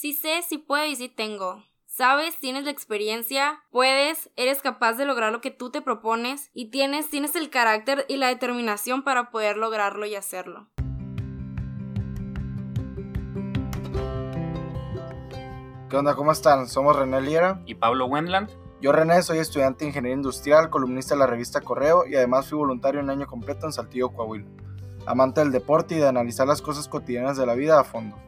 Sí sé, sí puedo y sí tengo. Sabes, tienes la experiencia, puedes, eres capaz de lograr lo que tú te propones y tienes, tienes el carácter y la determinación para poder lograrlo y hacerlo. ¿Qué onda? ¿Cómo están? Somos René Liera. y Pablo Wendland. Yo, René, soy estudiante de Ingeniería Industrial, columnista de la revista Correo y además fui voluntario un año completo en Saltillo, Coahuila. Amante del deporte y de analizar las cosas cotidianas de la vida a fondo.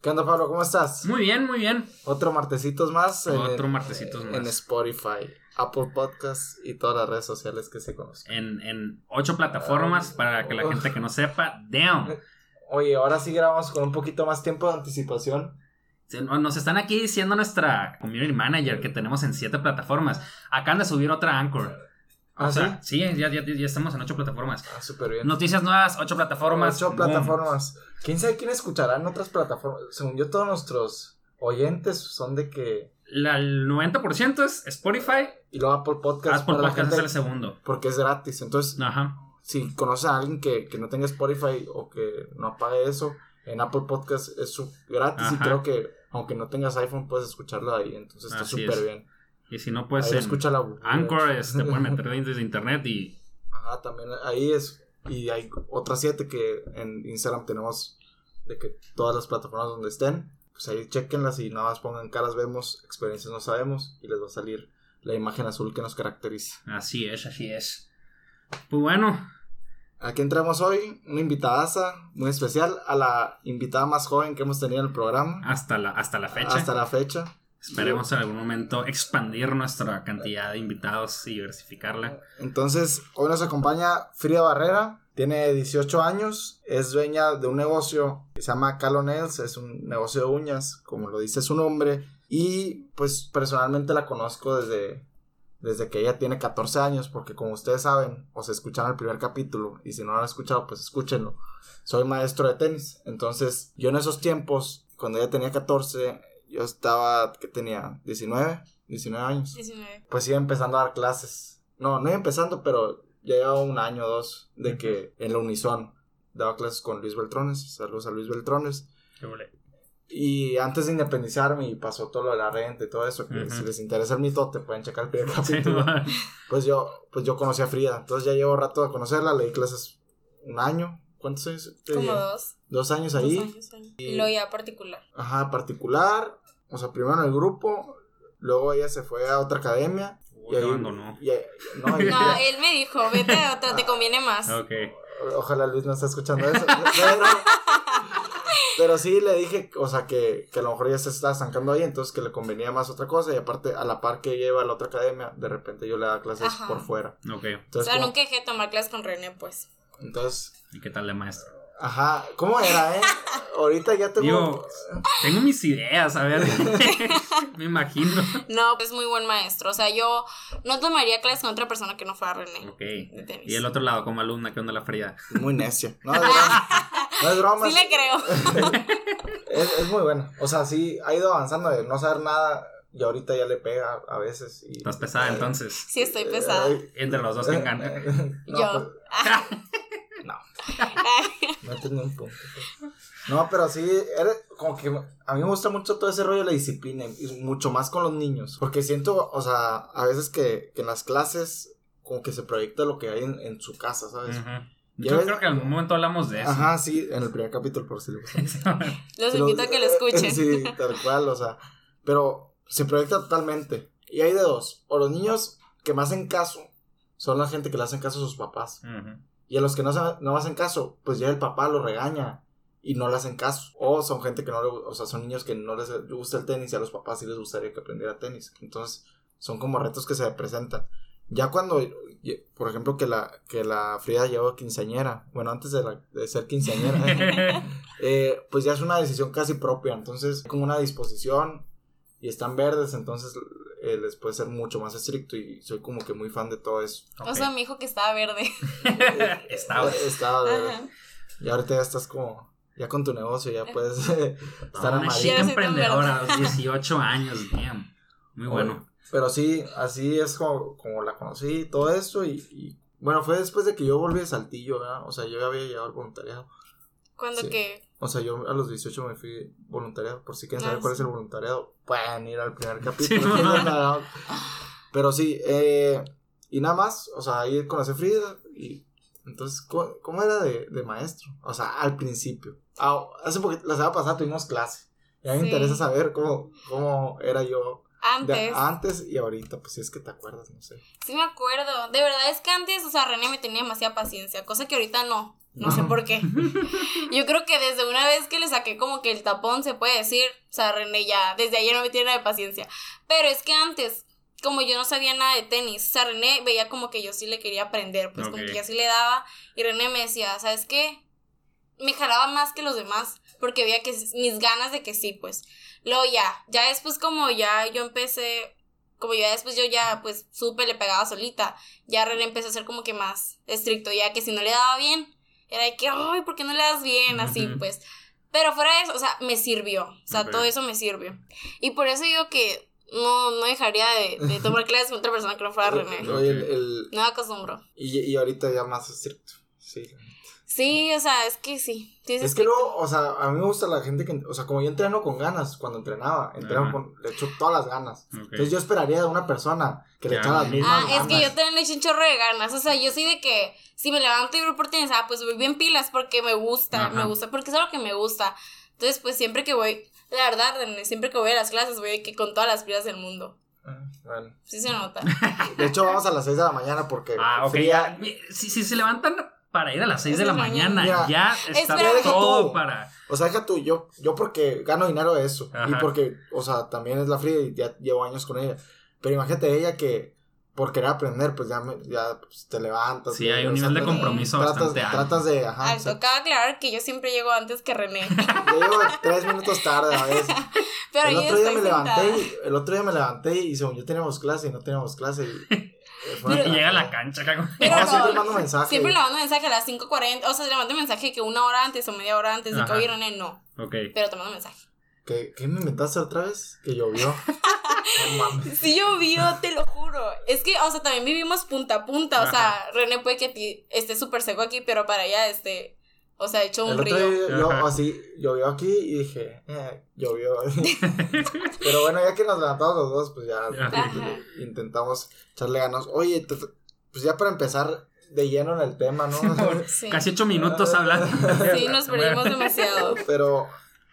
¿Qué onda, Pablo? ¿Cómo estás? Muy bien, muy bien. Otro martesitos más. en- Otro martesitos más. En Spotify, Apple Podcasts y todas las redes sociales que se conocen. En, en ocho plataformas para que la gente que no sepa, damn. Oye, ahora sí grabamos con un poquito más tiempo de anticipación. Nos están aquí diciendo nuestra community manager que tenemos en siete plataformas. Acaban de subir otra Anchor. ¿Ah, o sea, sí, ya, ya, ya estamos en ocho plataformas. Ah, súper bien. Noticias nuevas, ocho plataformas. Ocho boom. plataformas. ¿Quién sabe quién escuchará en otras plataformas? Según yo, todos nuestros oyentes son de que... La- el 90% es Spotify. Y luego Apple Podcasts Apple para la Podcast es gente, el segundo. porque es gratis. Entonces, Ajá. si conoces a alguien que, que no tenga Spotify o que no pague eso, en Apple Podcasts es gratis y creo que aunque no tengas iPhone puedes escucharlo ahí. Entonces está súper es. bien. Y si no, pues escucha la Anchor es- te pueden meter desde internet y Ajá, también ahí es. Y hay otras siete que en Instagram tenemos de que todas las plataformas donde estén, pues ahí chequenlas y nada más pongan caras vemos, experiencias no sabemos y les va a salir la imagen azul que nos caracteriza. así es, así es. Pues bueno, Aquí entramos hoy, una invitadaza muy especial, a la invitada más joven que hemos tenido en el programa. hasta la, hasta la fecha. Hasta la fecha. Esperemos en algún momento expandir nuestra cantidad de invitados y diversificarla. Entonces, hoy nos acompaña Frida Barrera, tiene 18 años, es dueña de un negocio que se llama Calo Nails, es un negocio de uñas, como lo dice su nombre, y pues personalmente la conozco desde, desde que ella tiene 14 años, porque como ustedes saben, o se escucharon el primer capítulo, y si no lo han escuchado, pues escúchenlo. Soy maestro de tenis, entonces yo en esos tiempos, cuando ella tenía 14, yo estaba, que tenía 19, 19 años 19. pues iba empezando a dar clases. No, no iba empezando, pero ya llevaba un año o dos de que en la Unison daba clases con Luis Beltrones. Saludos a Luis Beltrones. Y antes de independizarme y pasó todo lo de la renta y todo eso, que si les interesa el mitote pueden checar el primer Sí, capítulo. bueno. pues yo pues yo conocí a Frida. Entonces ya llevo rato de conocerla, le di clases un año. ¿Cuántos años? te Como dos. Dos años dos ahí. años ahí. Y luego ya particular. Ajá, particular. O sea, primero en el grupo. Luego ella se fue a otra academia. Uy, y ahí- no, y- No, él me dijo, vete a otra, te conviene más. Ok. Ojalá Luis no esté escuchando eso. Pero, pero sí le dije, o sea, que, que a lo mejor ya se está estancando ahí, entonces que le convenía más otra cosa. Y aparte, a la par que lleva a la otra academia, de repente yo le daba clases Ajá. por fuera. Ok. O Entonces, sea, como- nunca dejé de tomar clases con René, pues. Entonces, ¿Y qué tal de maestro? ajá, ¿cómo era, eh? Ahorita ya tengo. Digo, tengo mis ideas, a ver. Me imagino. No, es muy buen maestro. O sea, yo no tomaría clases con otra persona que no fuera René. Ok. De. Y el otro lado, como alumna, ¿qué onda la fría? Muy necia. No, es broma. No es broma. Sí le creo. es, es muy bueno. O sea, sí, ha ido avanzando de no saber nada. Y ahorita ya le pega a veces. Y, Estás pesada Eh, entonces. Sí, estoy pesada. Ay, Entre los dos, ¿quién gana? No, Yo. pues- no. No tenía un punto. No, pero sí, era como que a mí me gusta mucho todo ese rollo de la disciplina y mucho más con los niños. Porque siento, o sea, a veces que, que en las clases como que se proyecta lo que hay en, en su casa, ¿sabes? Ujú. Ya Yo ves- creo que en algún momento hablamos de eso. Ajá, sí, en el primer capítulo, por si le gusta. Los invito a que lo escuchen. Sí, tal cual, o sea, pero se proyecta totalmente. Y hay de dos, o los niños que me hacen caso son la gente que le hacen caso a sus papás. Ujú. Y a los que no, no hacen caso, pues ya el papá lo regaña y no le hacen caso. O son gente que no le, o sea, son niños que no les gusta el tenis y a los papás sí les gustaría que aprendiera tenis. Entonces, son como retos que se presentan. Ya cuando, por ejemplo, que la, que la Frida llevó quinceañera, bueno, antes de ser quinceañera, eh, pues ya es una decisión casi propia, entonces como una disposición y están verdes, entonces eh, les puede ser mucho más estricto y soy como que muy fan de todo eso. O sea, mi hijo que estaba verde. Estaba. Eh, Estaba verde. Ajá. Y ahorita ya estás como, ya con tu negocio, ya puedes eh, estar Una Ya soy tan emprendedora a los 18 años, damn. Muy bueno. Pero sí, así es como, como la conocí, todo eso y, y, bueno, fue después de que yo volví de Saltillo, ¿verdad? O sea, yo ya había llegado al voluntariado. Cuando Sí. que. O sea, yo a los 18 me fui voluntariado, por si quieren saber Ah, cuál es el voluntariado, pueden ir al primer Sí, capítulo. Pero sí, eh, y nada más, o sea, ahí conocí a Frida y entonces, ¿cómo, cómo era de, de maestro? O sea, al principio. Ah, hace poquito, la semana pasada tuvimos clase. Y a mí me interesa saber cómo, cómo era yo de- Antes. antes y ahorita, pues si es que te acuerdas, no sé. Sí me acuerdo. De verdad es que antes, o sea, René me tenía demasiada paciencia, cosa que ahorita no. No sé por qué. Yo creo que desde una vez que le saqué como que el tapón, se puede decir, o sea, René ya, desde ayer no me tiene nada de paciencia. Pero es que antes, como yo no sabía nada de tenis, o sea, René veía como que yo sí le quería aprender, pues como que yo sí le daba. Y René me decía, ¿sabes qué? Me jalaba más que los demás, porque veía que mis ganas de que sí, pues. Luego ya, ya después como ya yo empecé, como ya después yo ya pues supe, le pegaba solita, ya René empezó a ser como que más estricto, ya que si no le daba bien, era de que, ay, ¿por qué no le das bien? Así pues. Pero fuera de eso, o sea, me sirvió, o sea, todo eso me sirvió. Y por eso digo que no, no dejaría de, de tomar clases con otra persona que no fuera René. Oye, el, el- No me acostumbro. y, y ahorita ya más estricto. Sí. Sí, o sea, es que sí. sí Es que luego, o sea, a mí me gusta la gente que, o sea, como yo entreno con ganas cuando entrenaba, entreno Ajá. con, le echo todas las ganas. Entonces yo esperaría de una persona que le echara las mismas Ah, ganas. es que yo también le eché un chorro de ganas. O sea, yo soy de que si me levanto y voy por tenis, ah, pues voy bien pilas porque me gusta, Ajá. me gusta, porque es algo que me gusta. Entonces, pues siempre que voy, la verdad, siempre que voy a las clases, voy que con todas las pilas del mundo. Ah, Bueno. Sí se nota. De hecho, vamos a las 6 de la mañana porque. Ah, ok. Ya. Si, si se levantan para ir a las 6 de la mañana, mañana. ya está Espera, todo tú. para. O sea, deja tú, yo, yo porque gano dinero de eso. Ajá. Y porque, o sea, también es la Frida y ya llevo años con ella. Pero imagínate ella que por querer aprender, pues ya, me- ya pues, te levantas. Sí, hay un nivel de compromiso tratas, bastante alto. tratas de. Ajá. o sea, Alto, cabe aclarar que yo siempre llego antes que René. yo llego tres minutos tarde a veces. Pero el otro día me levanté sentada. y, el otro día me levanté y según yo teníamos clase y no teníamos clase y, una Y llega a la cancha acá con- Pero No, siempre mando mensaje. Siempre le mando mensaje a las 5.40. O sea, le mando mensaje que una hora antes o media hora antes de que Ajá. hoy René no. Ok. Pero te mando mensaje. ¿Qué, ¿Qué me inventaste otra vez? Que llovió. no mames. Sí llovió, te lo juro. Es que, o sea, también vivimos punta a punta. O sea, René puede que a ti esté súper seco aquí, pero para allá este. O sea, hecho un El otro río. día yo así llovió aquí y dije, eh, llovió. Pero bueno, ya que nos levantamos los dos, pues ya Ajá. intentamos echarle ganas. Oye, te- pues ya para empezar de lleno en el tema, ¿no? Sí. Casi 8 minutos hablando. Sí, nos perdimos demasiado. Pero,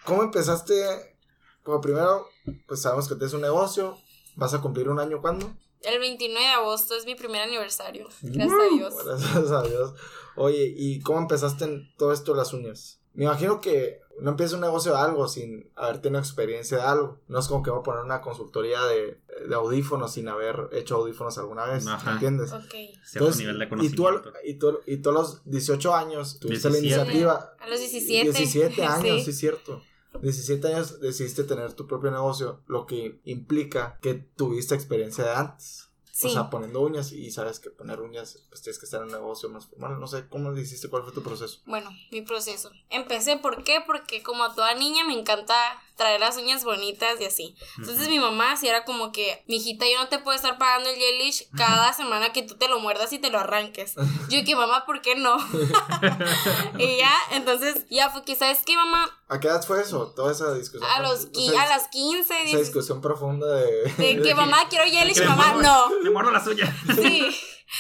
¿cómo empezaste? Como primero, pues sabemos que tienes un negocio. ¿Vas a cumplir un año cuándo? El 29 de agosto es mi primer aniversario. Gracias a Dios. Gracias a Dios. Oye, ¿y cómo empezaste en todo esto de las uñas? Me imagino que no empiezas un negocio de algo sin haber tenido experiencia de algo. No es como que voy a poner una consultoría de, de audífonos sin haber hecho audífonos alguna vez. Ajá. ¿Me entiendes? Ok. Cierto nivel de y tú, conocimiento. y, tú, y tú a los 18 años tuviste 17. la iniciativa. A los 17. 17 años, Sí. sí, es cierto. 17 años decidiste tener tu propio negocio, lo que implica que tuviste experiencia de antes. Sí. O sea, poniendo uñas y sabes que poner uñas, pues tienes que estar en un negocio más formal. No sé, ¿cómo le hiciste? ¿Cuál fue tu proceso? Bueno, mi proceso. Empecé, ¿por qué? Porque como a toda niña me encanta traer las uñas bonitas y así. Entonces mi mamá sí era como que, mijita, yo no te puedo estar pagando el gelish cada semana que tú te lo muerdas y te lo arranques. Yo que mamá, ¿por qué no? y ya, entonces ya fue que, ¿sabes qué, mamá? ¿A qué edad fue eso? Toda esa discusión. A los, O sea, a las 15, Esa 16, discusión profunda de... de que mamá quiero gelish, mamá, no. Me muerdo las uñas. Sí.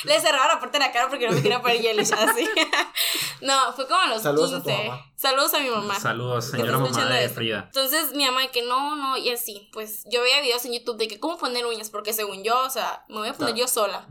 Le cerraba la puerta de la cara porque no me quería poner gelish así. no, fue como a los Saludos a tu 15. mamá. Saludos a mi mamá. Saludos, señora mamá de esto. Frida. Entonces mi mamá de que no, no, y así. Pues yo veía videos en YouTube de que cómo poner uñas, porque según yo, o sea, me voy a poner Claro. yo sola.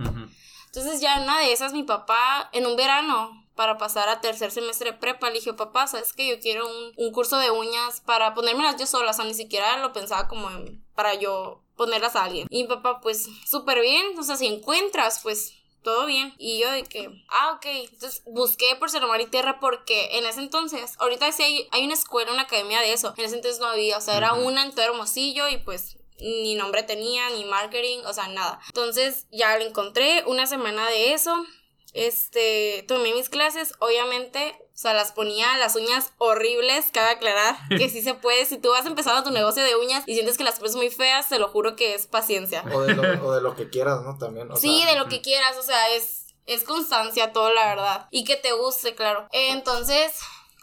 Entonces ya en una de esas mi papá, en un verano, para pasar a tercer semestre de prepa, le dije, papá, ¿sabes que Yo quiero un, un curso de uñas para ponérmelas yo sola, o sea, ni siquiera lo pensaba como en- para yo ponerlas a alguien. Y mi papá, pues, súper bien, o sea, si encuentras, pues, todo bien. Y yo de que, ah, ok. Entonces busqué por Mar y Tierra porque en ese entonces, ahorita sí hay, hay una escuela, una academia de eso. En ese entonces no había, o sea, era una en todo Hermosillo y pues ni nombre tenía, ni marketing, o sea, nada. Entonces ya lo encontré, una semana de eso. Este, tomé mis clases, obviamente, o sea, las ponía las uñas horribles, cabe aclarar que sí se puede. Si tú vas empezando tu negocio de uñas y sientes que las pones muy feas, te lo juro que es paciencia. O de lo, o de lo que quieras, ¿no? También. O sí, sea, de lo que quieras, o sea, es, es constancia todo, la verdad. Y que te guste, claro. Entonces,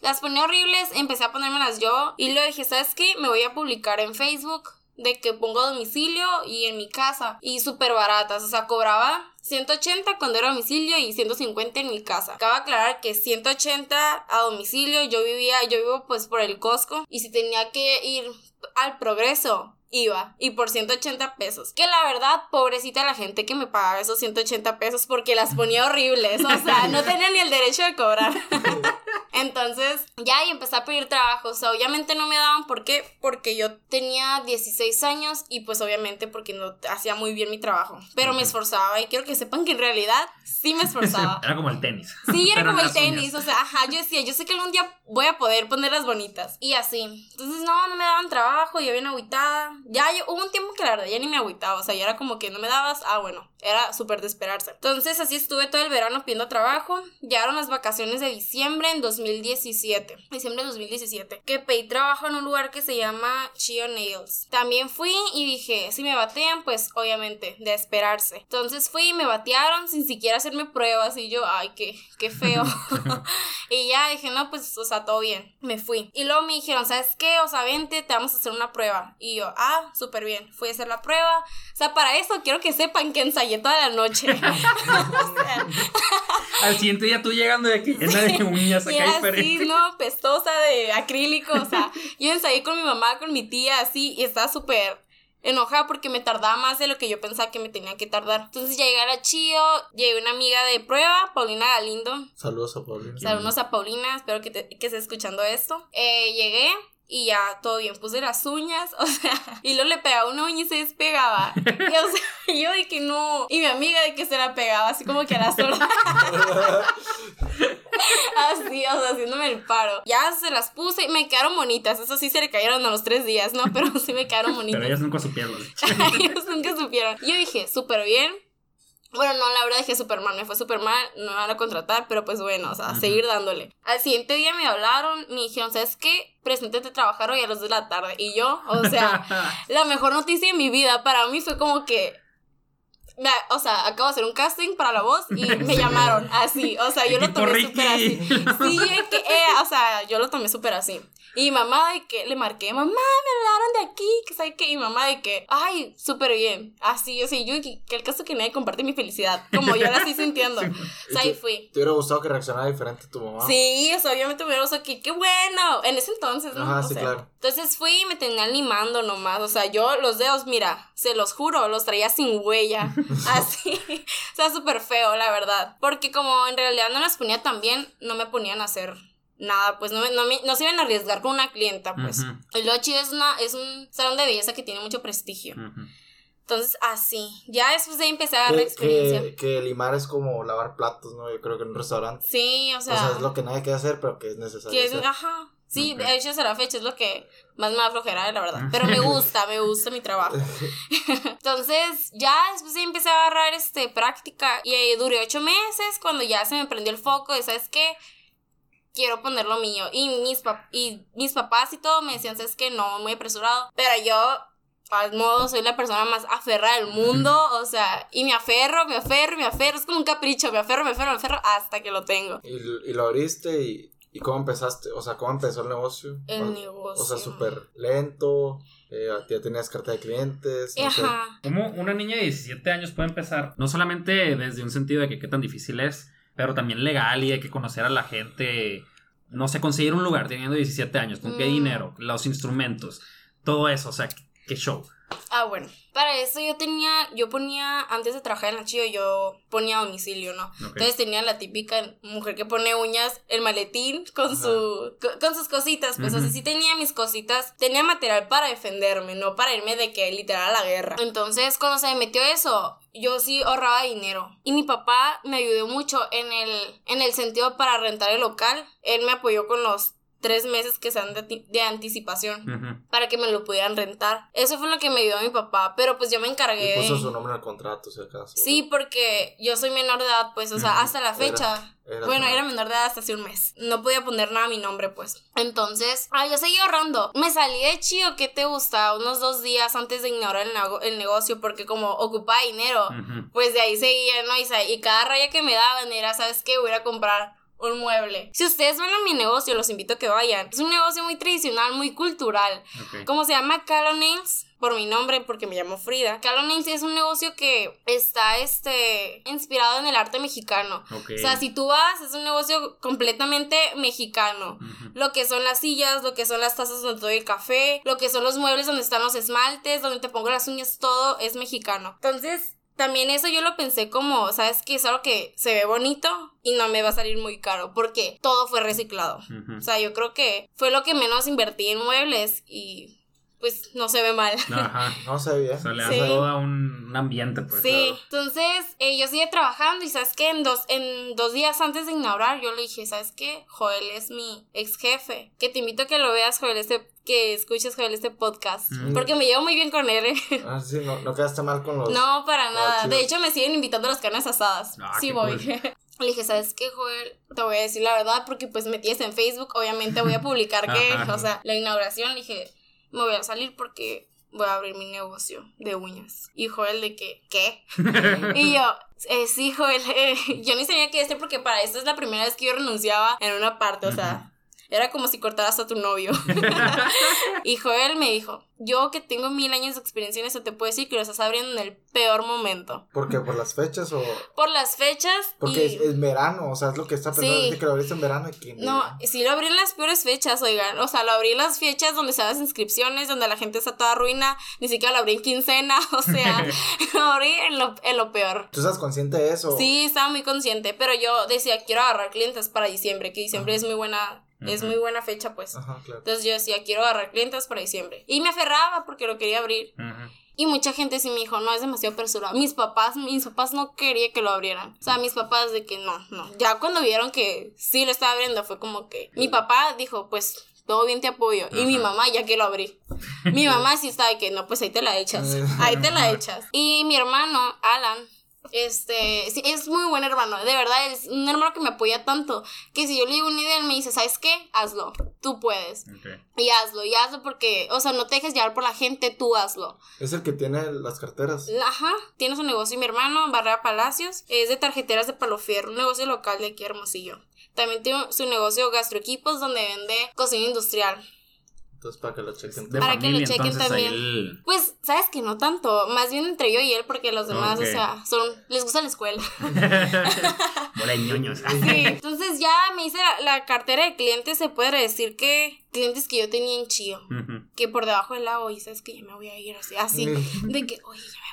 las ponía horribles, empecé a ponérmelas yo y luego dije, ¿sabes qué? Me voy a publicar en Facebook de que pongo domicilio y en mi casa y súper baratas, o sea, cobraba 180 cuando era domicilio y 150 en mi casa. Acaba de aclarar que 180 a domicilio, yo vivía, yo vivo pues por el Costco y si tenía que ir al progreso iba y por 180 pesos. Que la verdad, pobrecita la gente que me pagaba esos 180 pesos porque las ponía horribles, o sea, no tenía ni el derecho de cobrar. Ya y empecé a pedir trabajo, o sea, obviamente no me daban, ¿por qué? Porque yo tenía 16 años y pues obviamente porque no hacía muy bien mi trabajo, pero me esforzaba y quiero que sepan que en realidad sí me esforzaba. Era como el tenis. Sí, era Pero como el uñas. tenis, o sea, ajá, yo decía, yo sé que algún día voy a poder ponerlas bonitas y así. Entonces, no, no me daban trabajo, yo bien agüitada. Ya yo, hubo un tiempo que la verdad ya ni me agüitaba, o sea, ya era como que no me dabas, ah, bueno, era súper de esperarse. Entonces, así estuve todo el verano pidiendo trabajo. Llegaron las vacaciones de diciembre en 2017, diciembre de 2017, que pedí trabajo en un lugar que se llama Chio Nails. También fui y dije, si me batean, pues obviamente, de esperarse. Entonces fui y me batearon sin siquiera hacerme pruebas y yo, ay, qué, qué feo. y ya dije, no, pues, o sea, todo bien. Me fui. Y luego me dijeron, ¿sabes qué? O sea, vente, te vamos a hacer una prueba. Y yo, ah, súper bien. Fui a hacer la prueba. O sea, para eso quiero que sepan que ensayé toda la noche. O sea, Al siguiente día tú llegando de aquí llena de uñas y acá era así. ¿no? Pestosa de acrílico, o sea, yo ensayé con mi mamá, con mi tía, así, y estaba súper enojada porque me tardaba más de lo que yo pensaba que me tenía que tardar. Entonces ya llegué a la Chío, llegué una amiga de prueba, Paulina Galindo. Saludos a Paulina. Saludos a Paulina, espero que, te- que esté escuchando esto. Eh, llegué y ya todo bien, puse las uñas, o sea, y luego le pegaba una uña y se despegaba. Y, o sea, yo de que no. Y mi amiga de que se la pegaba, así como que a la sorda. Así, o sea, haciéndome el paro. Ya se las puse y me quedaron bonitas. Eso sí se le cayeron a los tres días, ¿no? Pero sí me quedaron bonitas. Pero ellas nunca supieron. Ellos nunca supieron. Yo dije, súper bien. Bueno, no, la verdad dije súper mal, me fue súper mal, no me van a contratar, pero pues bueno, o sea, seguir dándole. Al siguiente día me hablaron, me dijeron, ¿sabes qué? Preséntate a trabajar hoy a las 2 de la tarde. Y yo, o sea, la mejor noticia de mi vida para mí fue como que... me- O sea, acabo de hacer un casting para la voz y me llamaron así. O sea, yo lo tomé súper así. Sí, es que, eh, o sea, yo lo tomé súper así. Y mi mamá de que le marqué, mamá, me hablaron de aquí, que sabe que, y mi mamá de que, ay, súper bien. Así, o sea, yo, que, el caso que nadie comparte mi felicidad, como yo la estoy sintiendo. O sea, ahí fui. ¿Te hubiera gustado que reaccionara diferente tu mamá? Sí, o sea, obviamente me hubiera gustado que, qué bueno, en ese entonces, ¿no? Ajá, O sí, sea, claro. Entonces fui y me tenía limando nomás, o sea, yo los dedos, mira, se los juro, los traía sin huella, así, o sea, súper feo, la verdad, porque como en realidad no las ponía tan bien, no me ponían a hacer nada, pues no, me, no, me- no se iban a arriesgar con una clienta, pues. Ujú. El Lochi es, una, es un salón de belleza que tiene mucho prestigio, Ujú. entonces así, ya después de ahí empecé a Que, experiencia. que, que limar es como lavar platos, ¿no? Yo creo que en un restaurante. Sí, o O sea, sea, es lo que nadie quiere hacer, pero que es necesario que es, hacer. ajá, sí, Ok. de hecho la fecha es lo que más me da flojera, la verdad, pero me gusta, me gusta mi trabajo. Entonces, ya después empecé a agarrar este, práctica y duré ocho meses cuando ya se me prendió el foco de, ¿sabes qué? Quiero poner lo mío. Y mis, pap- y mis papás y todo me decían, ¿sabes qué? No, muy apresurado. Pero yo, al modo, soy la persona más aferrada del mundo. O sea, y me aferro, me aferro, me aferro. Es como un capricho, me aferro, me aferro, me aferro hasta que lo tengo. Y, y lo abriste y, y cómo empezaste, o sea, cómo empezó el negocio. El O- negocio. O sea, súper lento, eh, ya tenías carta de clientes. no sé. Ajá. ¿Cómo una niña de 17 años puede empezar? No solamente desde un sentido de que qué tan difícil es, pero también legal y hay que conocer a la gente. No sé, conseguir un lugar teniendo 17 años, con qué Mm. dinero, los instrumentos, todo eso, o sea, qué show. Ah, bueno. Para eso yo tenía, yo ponía, antes de trabajar en la Chío, yo ponía domicilio, ¿no? Ok. Entonces tenía la típica mujer que pone uñas, el maletín con su, co- con sus cositas, pues Ujú. así sí tenía mis cositas, tenía material para defenderme, no para irme de que literal a la guerra. Entonces cuando se me metió eso, yo sí ahorraba dinero. Y mi papá me ayudó mucho en el, en el sentido para rentar el local. Él me apoyó con los tres meses que sean de, de anticipación para que me lo pudieran rentar. Eso fue lo que me ayudó mi papá, pero pues yo me encargué Y puso de... su nombre el contrato, si acaso. Sí, porque yo soy menor de edad, pues, o sea, hasta la fecha. Era bueno, menor. era menor de edad hasta hace un mes. No podía poner nada a mi nombre, pues. Entonces, ah, yo seguí ahorrando. Me salí de Chío, ¿qué te gusta? Unos dos días antes de inaugurar el, nego- el negocio, porque como ocupaba dinero, Ujú. pues de ahí seguía, ¿no? Y, y cada raya que me daban era, ¿sabes qué? Voy a a comprar un mueble. Si ustedes van a mi negocio, los invito a que vayan. Es un negocio muy tradicional, muy cultural. Ok. Como se llama Calo Nails, por mi nombre, porque me llamo Frida. Calo Nails es un negocio que está este, inspirado en el arte mexicano. O sea, si tú vas, es un negocio completamente mexicano. Lo que son las sillas, lo que son las tazas donde doy el café, lo que son los muebles donde están los esmaltes, donde te pongo las uñas, todo es mexicano. Entonces, también eso yo lo pensé como, ¿sabes qué? Es algo que se ve bonito y no me va a salir muy caro porque todo fue reciclado. Ujú. O sea, yo creo que fue lo que menos invertí en muebles y pues no se ve mal. Ajá. No se ve. O sea, le Sí. da todo un, un ambiente, pues. Sí, entonces eh, yo seguí trabajando y sabes que en dos, en dos días antes de inaugurar yo le dije, ¿sabes qué? Joel es mi ex jefe, que te invito a que lo veas, Joel, este, que escuches, Joel, este podcast, Mm. porque me llevo muy bien con él. ¿eh? Ah, sí, no, no quedaste mal con los. no, para nada. De hecho, me siguen invitando a las carnes asadas. Ah, sí voy. cool. Le dije, ¿sabes qué, Joel? Te voy a decir la verdad porque pues me tienes en Facebook, obviamente voy a publicar que, o sea, la inauguración, le dije, me voy a salir porque voy a abrir mi negocio de uñas. Y Joel de que, ¿qué? y yo, eh, sí, Joel, eh, yo ni sabía qué decir porque para esto es la primera vez que yo renunciaba en una parte, o sea... Era como si cortaras a tu novio. y Joel me dijo, yo que tengo mil años de experiencia en eso, te puedo decir que lo estás abriendo en el peor momento. ¿Por qué? ¿Por las fechas o.? Por las fechas Porque y... es, es verano, o sea, es lo que está pensando. Sí. Que lo abriste en verano y que. No, sí lo abrí en las peores fechas, oigan. O sea, lo abrí en las fechas donde se dan las inscripciones, donde la gente está toda ruina. Ni siquiera lo abrí en quincena. O sea, lo abrí en lo, en lo peor. ¿Tú estás consciente de eso? Sí, estaba muy consciente. Pero yo decía, quiero agarrar clientes para diciembre, que diciembre es muy buena, es Ujú. muy buena fecha, pues. Ajá, claro. Entonces yo decía, quiero agarrar clientes para diciembre. Y me aferraba porque lo quería abrir. Ujú. Y mucha gente sí me dijo, no, es demasiado apresurado. Mis papás, mis papás no querían que lo abrieran. O sea, mis papás de que no, no. Ya cuando vieron que sí lo estaba abriendo, fue como que mi papá dijo, pues todo bien te apoyo. Y mi mamá ya que lo abrí. Mi mamá sí estaba de que no, pues ahí te la echas. Ahí te la echas. Y mi hermano, Alan, este, sí, es muy buen hermano, de verdad, es un hermano que me apoya tanto, que si yo le digo una idea, él me dice, ¿sabes qué? Hazlo, tú puedes, Ok. y hazlo, y hazlo porque, o sea, no te dejes llevar por la gente, tú hazlo. Es el que tiene las carteras. Ajá, tiene su negocio mi hermano, Barrera Palacios, es de tarjeteras de palo fierro, un negocio local de aquí Hermosillo. También tiene su negocio gastroequipos donde vende cocina industrial. Entonces, para que lo chequen. De Para que lo chequen entonces también. Pues, sabes que no tanto, más bien entre yo y él porque los demás, o sea, son les gusta la escuela. Bola de ñoños. Sí, entonces ya me hice la, la cartera de clientes, se puede decir que clientes que yo tenía en Chío, que por debajo del lago, y sabes que ya me voy a ir así, así, de que, oye, ya me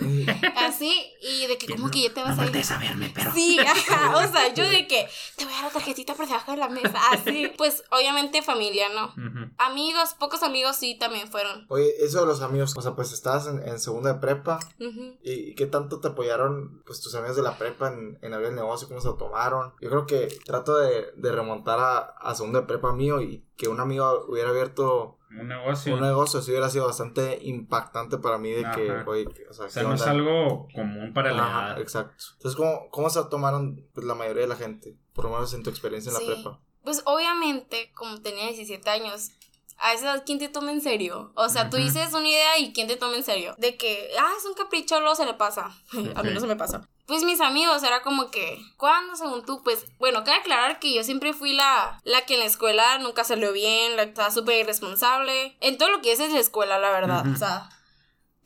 voy a ir, así, y de que como que ya te vas no a ir. a verme, pero. Sí, ajá, o sea, yo de que te voy a dar la tarjetita por debajo de la mesa, así. Pues obviamente familia, ¿no? Amigos, pocos amigos sí también fueron. Oye, eso de los amigos, o sea, pues estabas en, en segunda de prepa. ¿Y, y qué tanto te apoyaron pues tus amigos de la prepa en, en abrir el negocio? ¿Cómo se lo tomaron? Yo creo que trato de, de remontar a, a segunda de prepa mío y que un amigo hubiera abierto Un negocio. un negocio, sí hubiera sido bastante impactante para mí de que, oye, o sea, O sea, ¿qué no es algo común para la Ajá, edad. exacto. Entonces, ¿cómo, ¿cómo se tomaron pues, la mayoría de la gente? Por lo menos en tu experiencia en Sí. la prepa. Pues obviamente, como tenía 17 años, a esa edad, ¿quién te toma en serio? O sea, tú dices una idea y ¿quién te toma en serio? De que, ah, es un capricho, luego se le pasa. A mí no se me pasó. Pues mis amigos, era como que, ¿cuándo según tú? Pues, bueno, cabe aclarar que yo siempre fui la, la que en la escuela nunca salió bien, la que estaba súper irresponsable. En todo lo que es es la escuela, la verdad. O sea,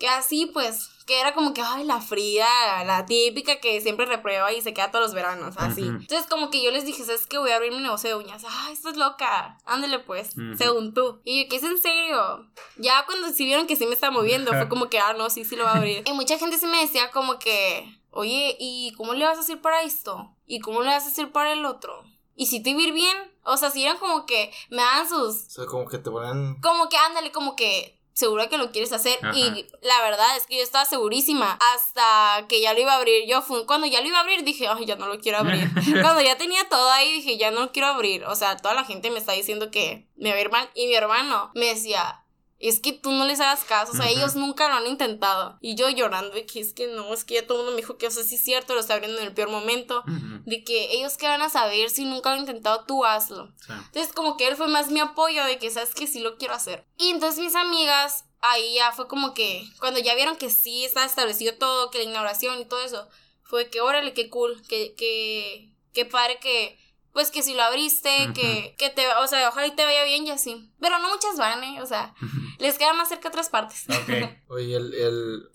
que así, pues, que era como que, ay, la Frida, la típica que siempre reprueba y se queda todos los veranos, así. Entonces, como que yo les dije, ¿sabes qué? Voy a abrir mi negocio de uñas. Ay, estás loca. Ándale, pues, según tú. Y yo, ¿qué es en serio? Ya cuando sí vieron que sí me estaba moviendo, fue como que, ah, no, sí, sí lo va a abrir. y mucha gente sí me decía como que, oye, ¿y cómo le vas a hacer para esto? ¿Y cómo le vas a hacer para el otro? ¿Y si te va a ir bien? O sea, si eran como que me dan sus O sea, como que te ponen. como que ándale, como que segura que lo quieres hacer. Ajá. Y la verdad es que yo estaba segurísima hasta que ya lo iba a abrir. Yo fui, cuando ya lo iba a abrir dije, ay, ya no lo quiero abrir. cuando ya tenía todo ahí dije, ya no lo quiero abrir. O sea, toda la gente me está diciendo que me va a ir mal. Y mi hermano me decía, es que tú no les hagas caso, o sea, ellos nunca lo han intentado. Y yo llorando, de que es que no, es que ya todo el mundo me dijo que, o sea, sí es cierto, lo está abriendo en el peor momento. De que ellos que van a saber si nunca lo han intentado, tú hazlo. Entonces como que él fue más mi apoyo de que sabes que sí lo quiero hacer. Y entonces mis amigas, ahí ya fue como que cuando ya vieron que sí estaba establecido todo, que la inauguración y todo eso, fue que órale, qué cool, que, que, qué padre que, pues que si lo abriste, que, que te, o sea, ojalá y te vaya bien y así. Pero no muchas van, ¿eh? O sea, les queda más cerca otras partes. ok. Oye, el.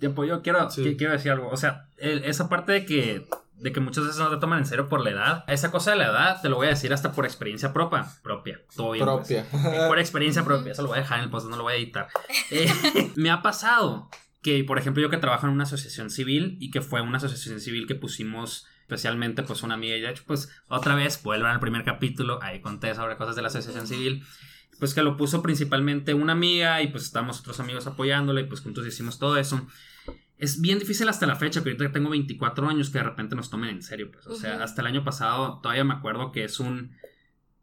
el... Pues yo quiero, Sí. que- quiero decir algo. O sea, el- esa parte de que, de que muchas veces no te toman en serio por la edad, esa cosa de la edad te lo voy a decir hasta por experiencia propia. Propia. Todo bien. pues. propia. Por experiencia propia. Eso lo voy a dejar en el post, no lo voy a editar. Eh, me ha pasado que, por ejemplo, yo que trabajo en una asociación civil y que fue una asociación civil que pusimos especialmente pues una amiga y de hecho pues otra vez vuelvan al primer capítulo ahí conté sobre cosas de la asociación civil pues que lo puso principalmente una amiga y pues estábamos otros amigos apoyándola y pues juntos hicimos todo eso es bien difícil hasta la fecha, que ahorita tengo 24 años, que de repente nos tomen en serio, pues. O sea, hasta el año pasado todavía me acuerdo que es un.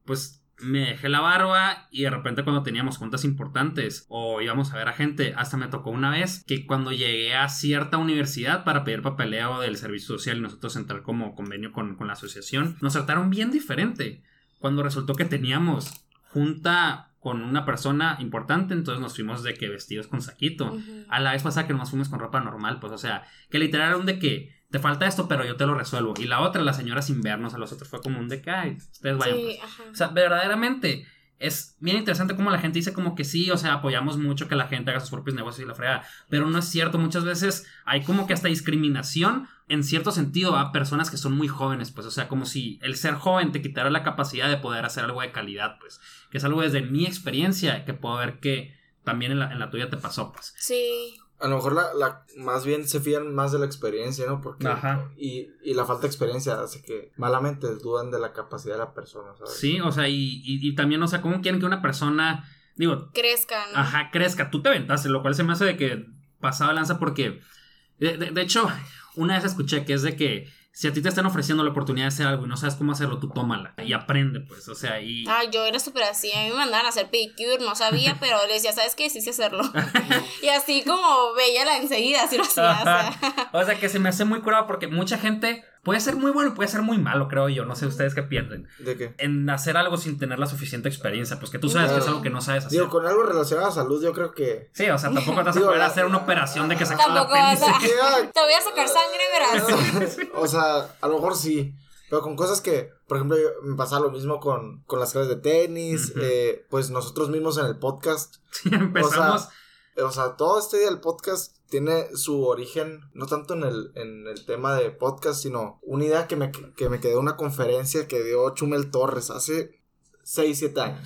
Pues me dejé la barba y de repente cuando teníamos juntas importantes o íbamos a ver a gente, hasta me tocó una vez que cuando llegué a cierta universidad para pedir papeleo del servicio social y nosotros entrar como convenio con, con la asociación, nos trataron bien diferente. Cuando resultó que teníamos junta con una persona importante, entonces nos fuimos de que vestidos con saquito. A la vez pasada que nos fuimos con ropa normal, pues, o sea, que literal de que te falta esto, pero yo te lo resuelvo. Y la otra, la señora sin vernos a los otros, fue como un de que, ay, ustedes vayan. Sí, pues. ajá. O sea, verdaderamente es bien interesante como la gente dice como que sí, o sea, apoyamos mucho que la gente haga sus propios negocios y la fregada, pero no es cierto, muchas veces hay como que hasta discriminación en cierto sentido a personas que son muy jóvenes, pues, o sea, como si el ser joven te quitara la capacidad de poder hacer algo de calidad, pues, que es algo desde mi experiencia que puedo ver que también en la, en la tuya te pasó, pues. Sí. A lo mejor la, la, más bien se fían más de la experiencia, ¿no? Porque. Ajá. Y, y la falta de experiencia hace que malamente dudan de la capacidad de la persona, ¿sabes? Sí, o sea, y, y, y también, o sea, ¿cómo quieren que una persona, digo, Crezcan. Ajá, crezca. Tú te aventaste, lo cual se me hace de que pasaba lanza porque. De, de- de hecho, una vez escuché que es de que si a ti te están ofreciendo la oportunidad de hacer algo y no sabes cómo hacerlo, tú tómala y aprende, pues. O sea, y. Ah, yo era súper así. A mí me mandaban a hacer pedicure, no sabía, pero le decía, ¿sabes qué? Sí sé hacerlo. y así como veía la enseguida, así lo hacía. O sea. O sea, que se me hace muy curado porque mucha gente puede ser muy bueno, puede ser muy malo, creo yo. No sé ustedes qué piensan. ¿De qué? En hacer algo sin tener la suficiente experiencia, pues que tú sabes que es algo que no sabes hacer. Digo, con algo relacionado a salud, yo creo que. Sí, o sea, tampoco te vas a poder la- hacer una operación de que sacas la Tampoco vas a- apéndice. Te voy a sacar sangre, verás. o sea, a lo mejor sí. Pero con cosas que, por ejemplo, yo- me pasa lo mismo con, con las clases de tenis. Eh, pues nosotros mismos en el podcast. Sí, empezamos. O sea, todo este día del podcast tiene su origen, no tanto en el, en el tema de podcast, sino una idea que me, que me quedó una conferencia que dio Chumel Torres hace 6, 7 años.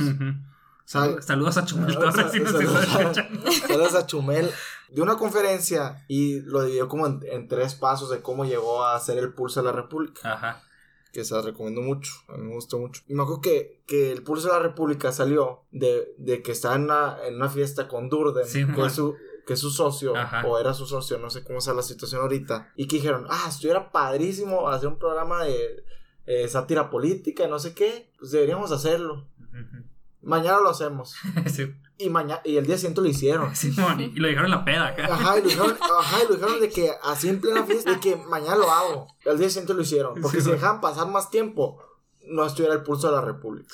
Saludos a Chumel Saludos Torres a- si nos saludos a-. Saludos a Chumel. De una conferencia y lo dividió como en, en tres pasos de cómo llegó a ser el pulso de la República. Ajá. Que se las recomiendo mucho. A mí me gustó mucho. Y me acuerdo que, que el pulso de la República salió de, de que estaba en una, en una fiesta con Durden, Sí, que, man. es su, que es su socio, Ajá. o era su socio, no sé cómo está la situación ahorita. Y que dijeron, ah, estuviera padrísimo hacer un programa de eh, sátira política, no sé qué. Pues deberíamos hacerlo. Mañana lo hacemos. Sí, Y, mañana, y el día siguiente lo hicieron. Simón, y lo dijeron en la peda acá. Ajá, y lo dijeron, ajá, y lo dijeron de que así en plena fiesta, de que mañana lo hago. Al día siguiente lo hicieron. Porque Sí, si güey. dejaban pasar más tiempo, no estuviera el pulso de la República.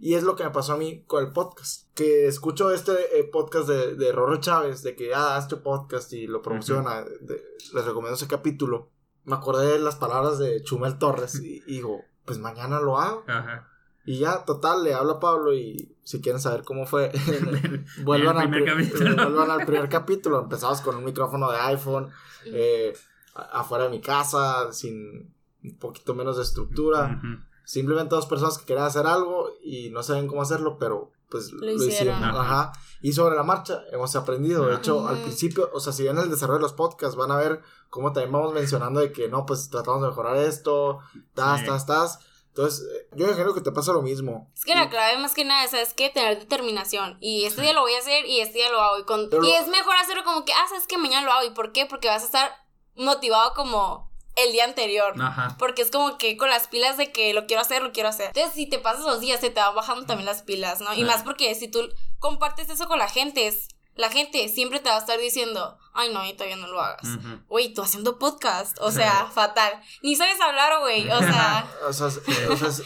Y es lo que me pasó a mí con el podcast. Que escucho este eh, podcast de, de Rorro Chávez, de que, ah, haz tu podcast y lo promociona. de- les recomiendo ese capítulo. Me acordé de las palabras de Chumel Torres y, y digo, pues mañana lo hago. Ajá. Y ya, total, le hablo a Pablo y si quieren saber cómo fue, vuelvan, El al primer pri- capítulo. vuelvan al primer capítulo. Empezamos con un micrófono de iPhone, eh, afuera de mi casa, sin un poquito menos de estructura. Simplemente dos personas que querían hacer algo y no saben cómo hacerlo, pero pues lo, hicieron. hicieron. Ajá. Y sobre la marcha hemos aprendido. De hecho, Ujú. al principio, o sea, si ven el desarrollo de los podcasts, van a ver cómo también vamos mencionando de que no, pues tratamos de mejorar esto, tas, Sí. tas, tas. Entonces, yo imagino que te pasa lo mismo. Es que la clave más que nada es, ¿sabes qué? Tener determinación. Y este día lo voy a hacer y este día lo hago. Y, con... Y es mejor hacerlo como que, ah, ¿sabes qué? Mañana lo hago. ¿Y por qué? Porque vas a estar motivado como el día anterior. Ajá. Porque es como que con las pilas de que lo quiero hacer, lo quiero hacer. Entonces, si te pasas los días, se te van bajando también las pilas, ¿no? Y más porque si tú compartes eso con la gente, es, la gente siempre te va a estar diciendo, ay, no, y todavía no lo hagas. Güey, tú haciendo podcast, o sea, fatal. Ni sabes hablar, güey, o sea, O sea, es- o sea, es-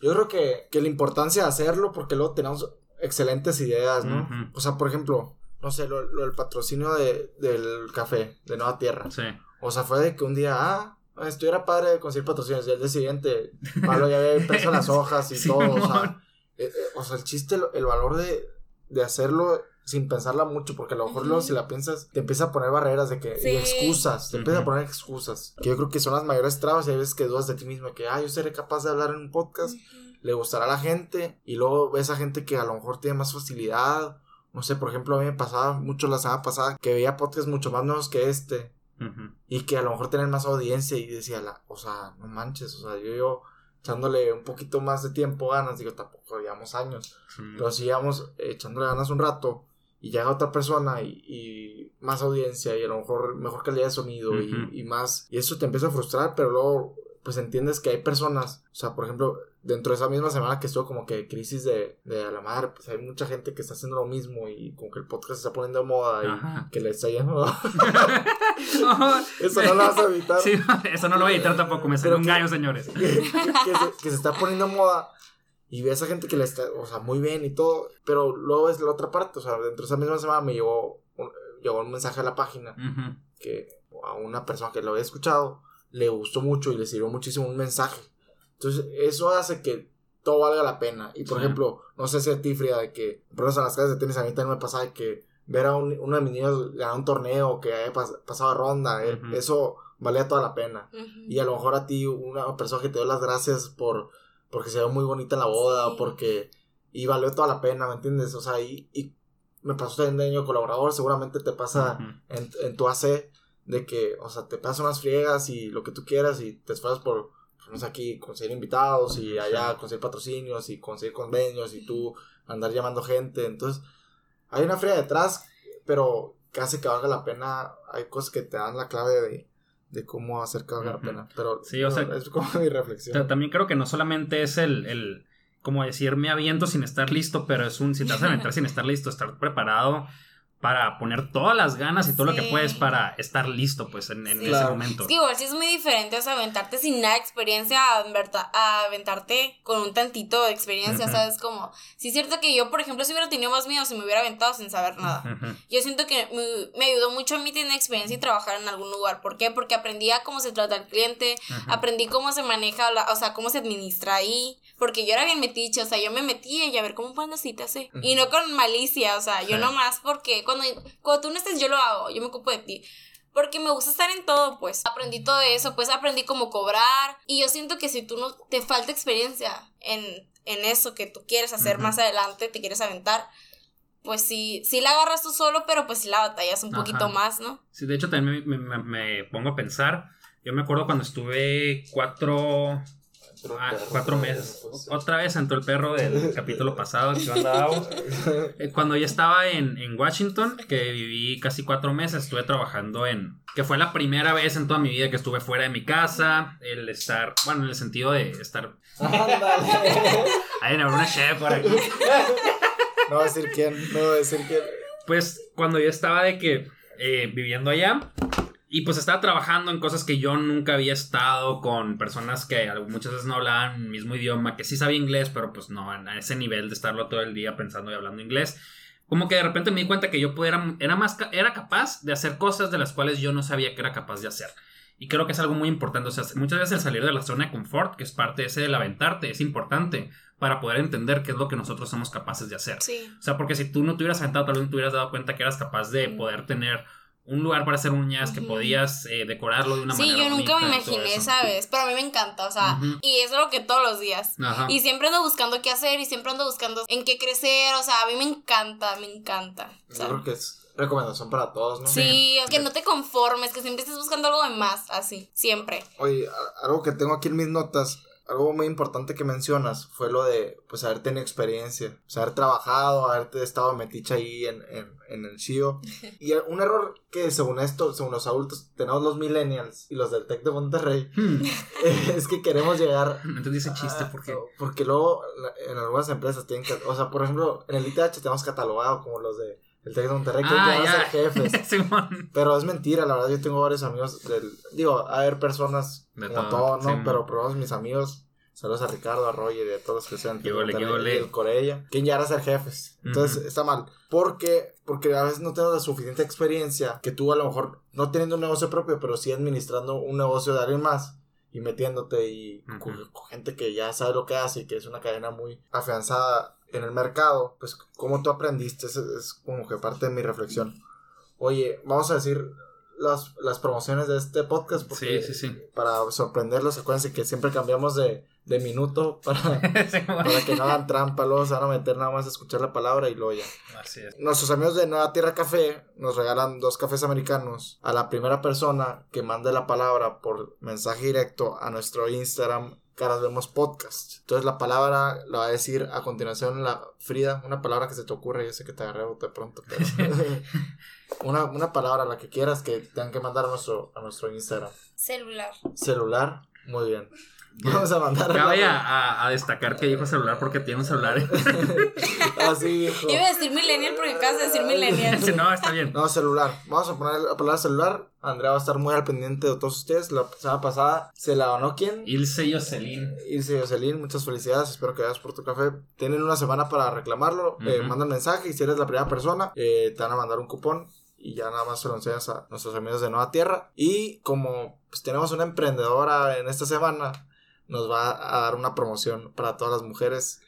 yo creo que, que la importancia de hacerlo, porque luego tenemos excelentes ideas, ¿no? O sea, por ejemplo, no sé, lo, lo del patrocinio de, del café de Nueva Tierra. Sí. O sea, fue de que un día, ah, estuviera padre de conseguir patrocinios. Y al día siguiente, Pablo ya había impreso las hojas y Sí, todo. O sea, mamón. eh, eh, o sea, el chiste, el valor de, de hacerlo sin pensarla mucho, porque a lo mejor luego si la piensas, te empieza a poner barreras de que, Sí. y excusas, te empieza a poner excusas. Que yo creo que son las mayores trabas y hay veces que dudas de ti mismo, que, ah, yo seré capaz de hablar en un podcast, le gustará a la gente, y luego ves a gente que a lo mejor tiene más facilidad. No sé, por ejemplo, a mí me pasaba mucho la semana pasada que veía podcasts mucho más nuevos que este Ujú. y que a lo mejor tener más audiencia y decía, la, o sea, no manches, o sea, yo, yo echándole un poquito más de tiempo ganas, digo, tampoco llevamos años, Sí. pero si llevamos echándole ganas un rato y llega otra persona y, y más audiencia y a lo mejor mejor calidad de sonido Ujú. y, y más, y eso te empieza a frustrar, pero luego pues entiendes que hay personas, o sea, por ejemplo, dentro de esa misma semana que estuvo como que crisis de, de la madre, pues hay mucha gente que está haciendo lo mismo y como que el podcast se está poniendo de moda y Ajá. que le está yendo... Eso no lo vas a evitar. Sí, eso no lo voy a editar tampoco, me salió Pero un gallo, señores. que, se, que se está poniendo en moda y ves a gente que le está, o sea, muy bien y todo, pero luego es la otra parte, o sea, dentro de esa misma semana me llegó un, llegó un mensaje a la página que a una persona que lo había escuchado le gustó mucho y le sirvió muchísimo un mensaje. Entonces, eso hace que todo valga la pena. Y por Sí. ejemplo, no sé si a ti, Frida, de que, por ejemplo, en las clases de tenis a mí también me pasaba de que ver a un- uno de mis niños ganar un torneo, que haya pas- pasado a ronda, eh, eso valía toda la pena. Y a lo mejor a ti, una persona que te dio las gracias por porque se ve muy bonita en la boda Sí. o porque. Y valió toda la pena, ¿me entiendes? O sea, y, y me pasó también de año colaborador, seguramente te pasa en, en tu AC de que, o sea, te pasas unas friegas y lo que tú quieras y te esfuerzas por, pues, no sé, aquí conseguir invitados y allá conseguir patrocinios y conseguir convenios y tú andar llamando gente. Entonces, hay una friega detrás, pero que hace que valga la pena. Hay cosas que te dan la clave de, de cómo hacer que valga la pena. Pero Sí, o no, sea- es como mi reflexión. También creo que no solamente es el, el, como decir, me aviento sin estar listo, pero es un, si te vas a aventar sin estar listo, estar preparado para poner todas las ganas y todo lo que puedes para estar listo, pues, en, en Sí. ese Claro. momento. Es que igual sí es muy diferente, o sea, aventarte sin nada de experiencia a, aventar- a aventarte con un tantito de experiencia, Ujú. ¿sabes? Como, sí es cierto que yo, por ejemplo, si hubiera tenido más miedo, si me hubiera aventado sin saber nada. Yo siento que me, me ayudó mucho a mí tener experiencia y trabajar en algún lugar. ¿Por qué? Porque aprendí a cómo se trata el cliente, aprendí cómo se maneja, la- o sea, cómo se administra ahí. Porque yo era bien metiche, o sea, yo me metía y a ver cómo ponen las citas, ¿eh? Y no con malicia, o sea, yo Sí. nomás porque cuando, cuando tú no estés, yo lo hago, yo me ocupo de ti. Porque me gusta estar en todo, pues. Aprendí todo eso, pues aprendí cómo cobrar. Y yo siento que si tú no te falta experiencia en, en eso que tú quieres hacer Ujú. más adelante, te quieres aventar, pues sí, sí la agarras tú solo, pero pues sí la batallas un Ajá. poquito más, ¿no? Sí, de hecho también me, me- me pongo a pensar. Yo me acuerdo cuando estuve cuatro, ah, cuatro meses. Otra vez entró el perro del capítulo pasado. Eh, Cuando yo estaba en, en Washington, que viví casi cuatro meses, estuve trabajando en... Que fue la primera vez en toda mi vida que estuve fuera de mi casa. El estar... Bueno, en el sentido de estar... Ándale. Hay una chef por aquí. No voy a decir quién, no voy a decir quién. Pues cuando yo estaba de que... eh, viviendo allá... Y pues estaba trabajando en cosas que yo nunca había estado con personas que muchas veces no hablaban el mismo idioma, que sí sabía inglés, pero pues no a ese nivel de estarlo todo el día pensando y hablando inglés. Como que de repente me di cuenta que yo pudiera, era, más, era capaz de hacer cosas de las cuales yo no sabía que era capaz de hacer. Y creo que es algo muy importante. O sea, muchas veces el salir de la zona de confort, que es parte de ese del aventarte, es importante para poder entender qué es lo que nosotros somos capaces de hacer. Sí. O sea, porque si tú no te hubieras aventado, tal vez no te hubieras dado cuenta que eras capaz de poder tener un lugar para hacer uñas, que podías eh, decorarlo de una Sí, manera yo nunca me imaginé. ¿sabes? Pero a mí me encanta, o sea, y es lo que todos los días. Ajá. Y siempre ando buscando qué hacer y siempre ando buscando en qué crecer, o sea, a mí me encanta, me encanta. o Yo creo que es recomendación para todos, ¿no? Sí, que no te conformes, que siempre estés buscando algo de más, así, siempre. Oye, algo que tengo aquí en mis notas, algo muy importante que mencionas fue lo de, pues, haber tenido experiencia, o sea, haber trabajado, haberte estado metiche ahí en, en, en el CIO. Y un error que, según esto, según los adultos, tenemos los millennials y los del TEC de Monterrey, Hmm. es que queremos llegar No entendí ese chiste porque. no, Porque luego en algunas empresas tienen que, o sea, por ejemplo, en el ITH tenemos catalogado como los de el TEC de Monterrey que Ah, ya van a ser jefes. Pero es mentira, la verdad, yo tengo varios amigos del, digo, a ver personas De como todo, todo, ¿no? sí, pero mo. por lo menos mis amigos, saludos a Ricardo, a Roger y a todos los que sean el Corella, que ya van a ser jefes. Entonces está mal. Porque, porque a veces no tenemos la suficiente experiencia que tú a lo mejor, no teniendo un negocio propio, pero sí administrando un negocio de alguien más y metiéndote y con, con gente que ya sabe lo que hace y que es una cadena muy afianzada en el mercado, pues cómo tú aprendiste, es, es como que parte de mi reflexión. Oye, vamos a decir las, las promociones de este podcast porque Sí, sí, sí. para sorprenderlos, acuérdense que siempre cambiamos de, de minuto para, Simón. para que no hagan trampa, luego se van a meter nada más a escuchar la palabra y luego ya. Así es. Nuestros amigos de Nueva Tierra Café nos regalan dos cafés americanos a la primera persona que mande la palabra por mensaje directo a nuestro Instagram Caras Vemos Podcast. Entonces la palabra la va a decir a continuación la Frida, una palabra que se te ocurre, yo sé que te agarré de pronto, pero una, una palabra, la que quieras, que tengan que mandar a nuestro, a nuestro Instagram. Celular. Celular, muy bien. Vamos a mandar Cabe a, a- a destacar que dijo celular porque tiene un celular. Así, hijo. Yo iba a decir millennial porque acabas de decir millennial. no, está bien. No, celular. Vamos a poner la palabra celular. Andrea va a estar muy al pendiente de todos ustedes. La semana pasada se la ganó quién? Ilse Jocelyn. Ilse Jocelyn, muchas felicidades. Espero que vayas por tu café. Tienen una semana para reclamarlo. Eh, Ujú. manda un mensaje y si eres la primera persona, eh, te van a mandar un cupón. Y ya nada más se lo enseñas a nuestros amigos de Nueva Tierra. Y como pues, tenemos una emprendedora en esta semana, nos va a dar una promoción para todas las mujeres.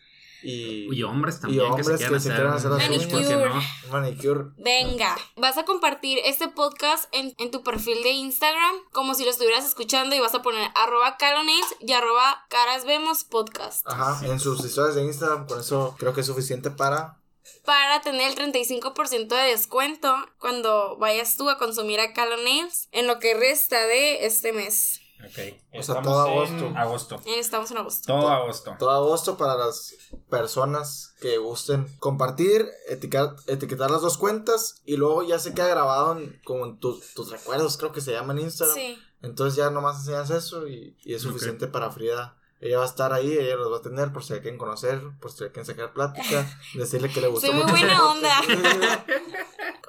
Y, Y hombres también Y hombres que se quieran que se quieran hacer las uñas, ¿por qué uñas. no? un manicure. Venga, vas a compartir este podcast en, en tu perfil de Instagram como si lo estuvieras escuchando y vas a poner arroba calonails y arroba caras vemos podcast Ajá, en sus historias de Instagram, con eso creo que es suficiente para para tener el 35% de descuento cuando vayas tú a consumir a Calonails en lo que resta de este mes. Ok. O sea, Estamos todo en agosto. Agosto. Eh, Estamos en agosto. Todo agosto. todo agosto para las personas que gusten compartir, etiquetar, etiquetar las dos cuentas y luego ya se queda grabado en, como en tus, tus recuerdos, creo que se llama en Instagram. Sí. Entonces ya nomás enseñas eso y, y es suficiente para Frida. Ella va a estar ahí, ella los va a tener por si la quieren conocer, por si la quieren sacar plática, decirle que le gustó Soy muy buena podcast.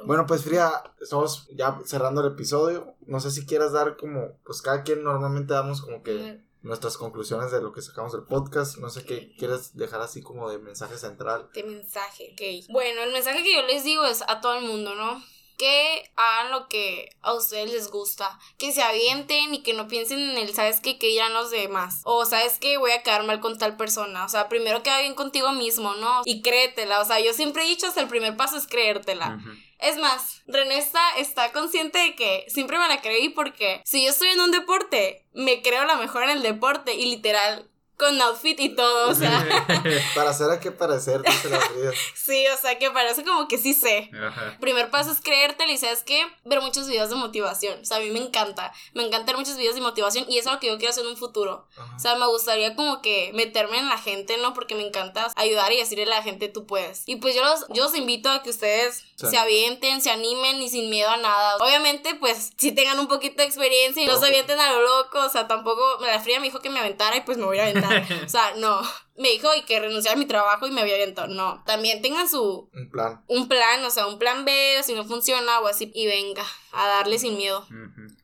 Bueno, pues Frida, estamos ya cerrando el episodio. No sé si quieras dar como, pues cada quien normalmente damos como que nuestras conclusiones de lo que sacamos del podcast. No sé qué quieres dejar así como de mensaje central. de mensaje. ok. Bueno, el mensaje que yo les digo es a todo el mundo, ¿no? Que hagan lo que a ustedes les gusta. Que se avienten y que no piensen en el, ¿sabes qué? Que irán los demás. O, ¿sabes qué? Voy a quedar mal con tal persona. O sea, primero queda bien contigo mismo, ¿no? Y créetela. O sea, yo siempre he dicho hasta el primer paso es creértela. Es más, René está, está consciente de que siempre me la creí porque si yo estoy en un deporte, me creo la mejor en el deporte y literal, con outfit y todo, o sea, Para hacer a qué parecer, dice la Frida. sí, o sea, que parece como que sí sé. Ajá. Primer paso es creértelo y sabes qué, ver muchos videos de motivación. O sea, a mí me encanta. Me encanta ver muchos videos de motivación y eso es lo que yo quiero hacer en un futuro. Ajá. O sea, me gustaría como que meterme en la gente, ¿no? Porque me encanta ayudar y decirle a la gente tú puedes. Y pues yo los, yo los invito a que ustedes Sí. se avienten, se animen y sin miedo a nada. Obviamente, pues, si tengan un poquito de experiencia y no se avienten a lo loco. O sea, tampoco, la fría me dijo que me aventara y pues me voy a aventar. O sea, no. Me dijo y que renunciara a mi trabajo y me había aventado. No. También tengan su, Un plan. un plan, o sea, un plan B, o si no funciona o así. Y venga, a darle sin miedo.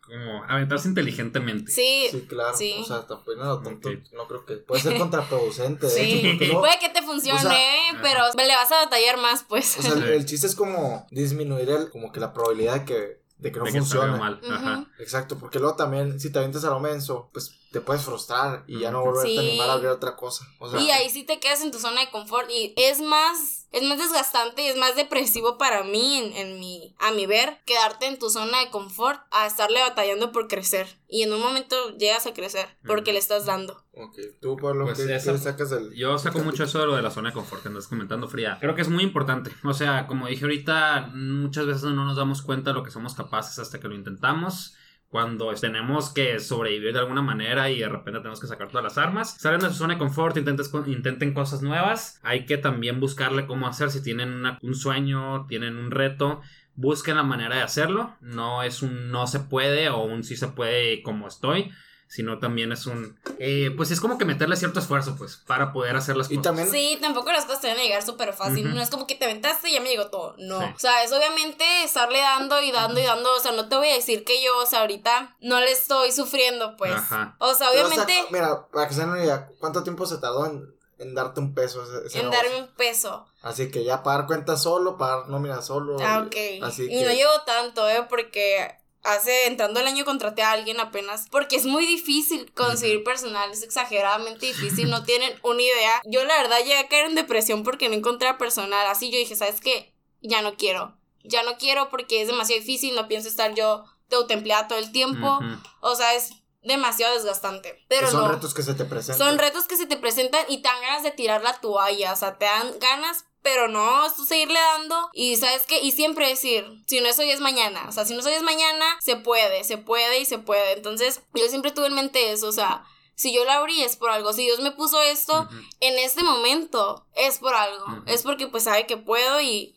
Como aventarse inteligentemente. Sí. Sí, claro. Sí. O sea, tampoco no, tonto, Ok. no creo que. Puede ser contraproducente. de Sí, luego- puede que te funcione, O sea, pero le vas a batallar más, pues. O sea, el, chiste es como disminuir el, como que la probabilidad de que, de que no de que salga funcione. mal. Ajá. Ujú. Exacto, porque luego también, si te avientas a lo menso, pues te puedes frustrar y ya no volverte Sí. a animar a abrir otra cosa. O sea, Y ahí sí te quedas en tu zona de confort y es más, es más desgastante y es más depresivo para mí, en, en mi, a mi ver, quedarte en tu zona de confort a estarle batallando por crecer. Y en un momento llegas a crecer porque le estás dando. Ok, tú, Pablo, Pues ¿qué, esa- qué sacas del. Yo saco mucho eso de lo de la zona de confort que andas comentando, Fría. Creo que es muy importante. O sea, como dije ahorita, muchas veces no nos damos cuenta de lo que somos capaces hasta que lo intentamos. Cuando tenemos que sobrevivir de alguna manera y de repente tenemos que sacar todas las armas. Salen de su zona de confort, intenten cosas nuevas. Hay que también buscarle cómo hacer. Si tienen un sueño, tienen un reto, busquen la manera de hacerlo. No es un no se puede o un sí se puede como estoy. Sino también es un... eh, pues es como que meterle cierto esfuerzo, pues, para poder hacer las Y cosas. también. Sí, tampoco las cosas te van a llegar súper fácil. No es como que te aventaste y ya me llegó todo. No. Sí. O sea, es obviamente estarle dando y dando y dando. O sea, no te voy a decir que yo, o sea, ahorita no le estoy sufriendo, pues. Ajá. O sea, pero, o obviamente sea, mira, para que se den una idea, ¿cuánto tiempo se tardó en, en darte un peso ese, ese en negocio? darme un peso. Así que ya pagar cuentas solo, pagar nómina solo. Ah, ok. Así y que. no llevo tanto, ¿eh? Porque hace, entrando el año contraté a alguien apenas. Porque es muy difícil conseguir personal, es exageradamente difícil, no tienen una idea. Yo la verdad llegué a caer en depresión porque no encontré a personal. Así yo dije, ¿sabes qué? Ya no quiero. Ya no quiero porque es demasiado difícil, no pienso estar yo de autoempleada todo el tiempo. O sea, es demasiado desgastante. Pero son no. retos que se te presentan. Son retos que se te presentan y te dan ganas de tirar la toalla, o sea, te dan ganas, pero no, es tú seguirle dando y sabes qué, y siempre decir, si no es hoy es mañana, o sea, si no es hoy es mañana, se puede, se puede y se puede. Entonces, yo siempre tuve en mente eso, o sea, si yo la abrí es por algo, si Dios me puso esto en este momento es por algo, es porque pues sabe que puedo y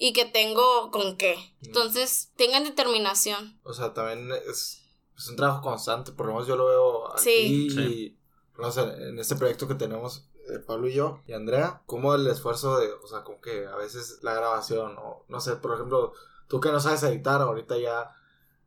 y que tengo con qué. Entonces, tengan determinación. O sea, también es, es un trabajo constante, por lo menos yo lo veo aquí Sí. Sí. y no sé, en este proyecto que tenemos Pablo y yo y Andrea, como el esfuerzo de, o sea, como que a veces la grabación o no sé, por ejemplo, tú que no sabes editar ahorita ya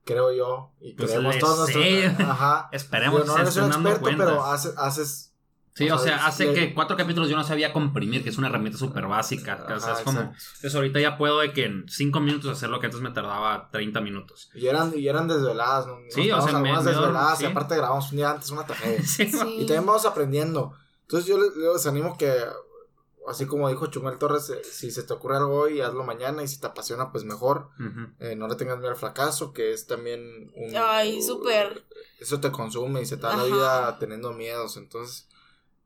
creo yo y Pues creemos todos sé. nuestros ajá. Esperemos que no eres un experto, cuenta. pero haces, haces Sí, o o sea, sea, hace que cuatro capítulos yo no sabía comprimir, que es una herramienta súper básica. o sea, Ajá, es como. Entonces, ahorita ya puedo de que en cinco minutos hacer lo que antes me tardaba 30 minutos. y eran, y eran desveladas, ¿no? Nos Sí, o sea, me- desveladas sí. y aparte grabamos un día antes una tragedia. Sí, Sí. Y también vamos aprendiendo. Entonces yo les, les animo que, así como dijo Chumel Torres, eh, si se te ocurre algo hoy, hazlo mañana y si te apasiona, pues mejor. Eh, no le tengas miedo al fracaso, que es también un... Ay, súper. Eso te consume y se te da la vida teniendo miedos, entonces...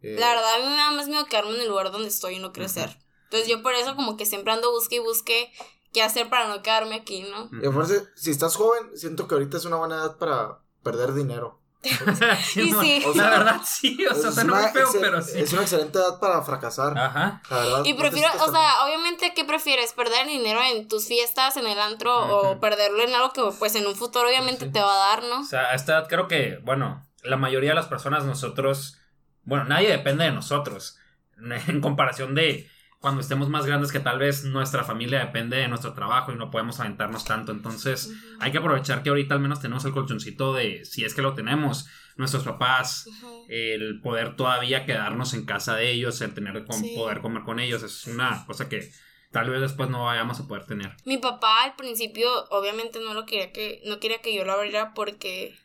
eh, La verdad, a mí me da más miedo quedarme en el lugar donde estoy y no crecer. Entonces yo por eso como que siempre ando busque y busque qué hacer para no quedarme aquí, ¿no? y aparte, si estás joven, siento que ahorita es una buena edad para perder dinero. Sí, Y sí. O La sea, verdad, sí. O sea, Es suena muy una feo, pero sí. Es una excelente edad para fracasar. Ajá. La verdad. Y prefiero, o sea, obviamente, ¿qué prefieres? ¿Perder dinero en tus fiestas, en el antro, o perderlo en algo que pues en un futuro obviamente Sí. te va a dar, ¿no? O sea, a esta edad creo que, bueno, la mayoría de las personas, nosotros, bueno, nadie depende de nosotros. En comparación de cuando estemos más grandes que tal vez nuestra familia depende de nuestro trabajo y no podemos aventarnos tanto. Entonces, hay que aprovechar que ahorita al menos tenemos el colchoncito de, si es que lo tenemos, nuestros papás, el poder todavía quedarnos en casa de ellos, el tener con, Sí. poder comer con ellos, es una cosa que tal vez después no vayamos a poder tener. Mi papá al principio obviamente no lo quería que no quería que yo lo abriera porque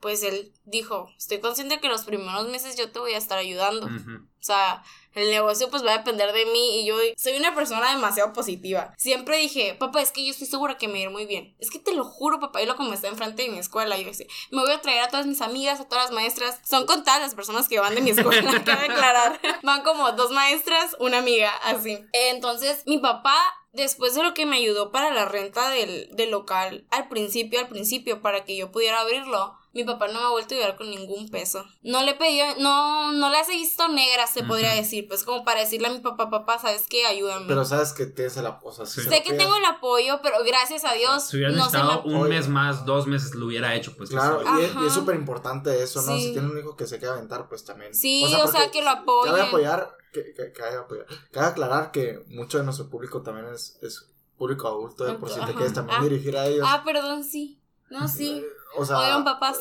pues él dijo, estoy consciente que los primeros meses yo te voy a estar ayudando. O sea, el negocio pues va a depender de mí y yo soy una persona demasiado positiva. Siempre dije, papá, es que yo estoy segura que me va a ir muy bien. Es que te lo juro, papá, y lo como está enfrente de mi escuela, yo decía, me voy a traer a todas mis amigas, a todas las maestras. Son contadas las personas que van de mi escuela, cabe aclarar. Van como dos maestras, una amiga, así. Entonces, mi papá Después de lo que me ayudó para la renta del, del local, al principio, al principio, para que yo pudiera abrirlo, mi papá no me ha vuelto a ayudar con ningún peso. No le pedí, no, no las he visto negras, se podría decir, pues como para decirle a mi papá, papá, ¿sabes qué? Ayúdame. Pero sabes que tienes el apoyo. Sea, Sí. sé que tengo el apoyo, pero gracias a Dios Si hubieras no se me... necesitado un mes más, dos meses, lo hubiera hecho, pues. Claro, y es- y es súper importante eso, ¿no? Sí. Si tiene un hijo que se quiera aventar, pues también. Sí, o sea, que lo apoyen. Cabe apoyar, que, que, cabe apoyar. Cabe aclarar que mucho de nuestro público también es, es público adulto, de por si te quieres también Ah. dirigir a ellos. Ah, perdón, sí. No, sí. O sea, Oigan, papás.